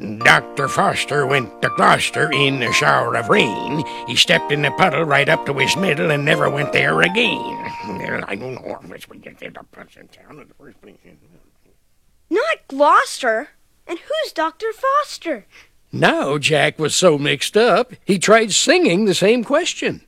Dr. Foster went to Gloucester in a shower of rain. He stepped in a puddle right up to his middle and never went there again. I don't know which we get there to town in the first place. Not Gloucester. And who's Dr. Foster? Now Jack was so mixed up, he tried singing the same question.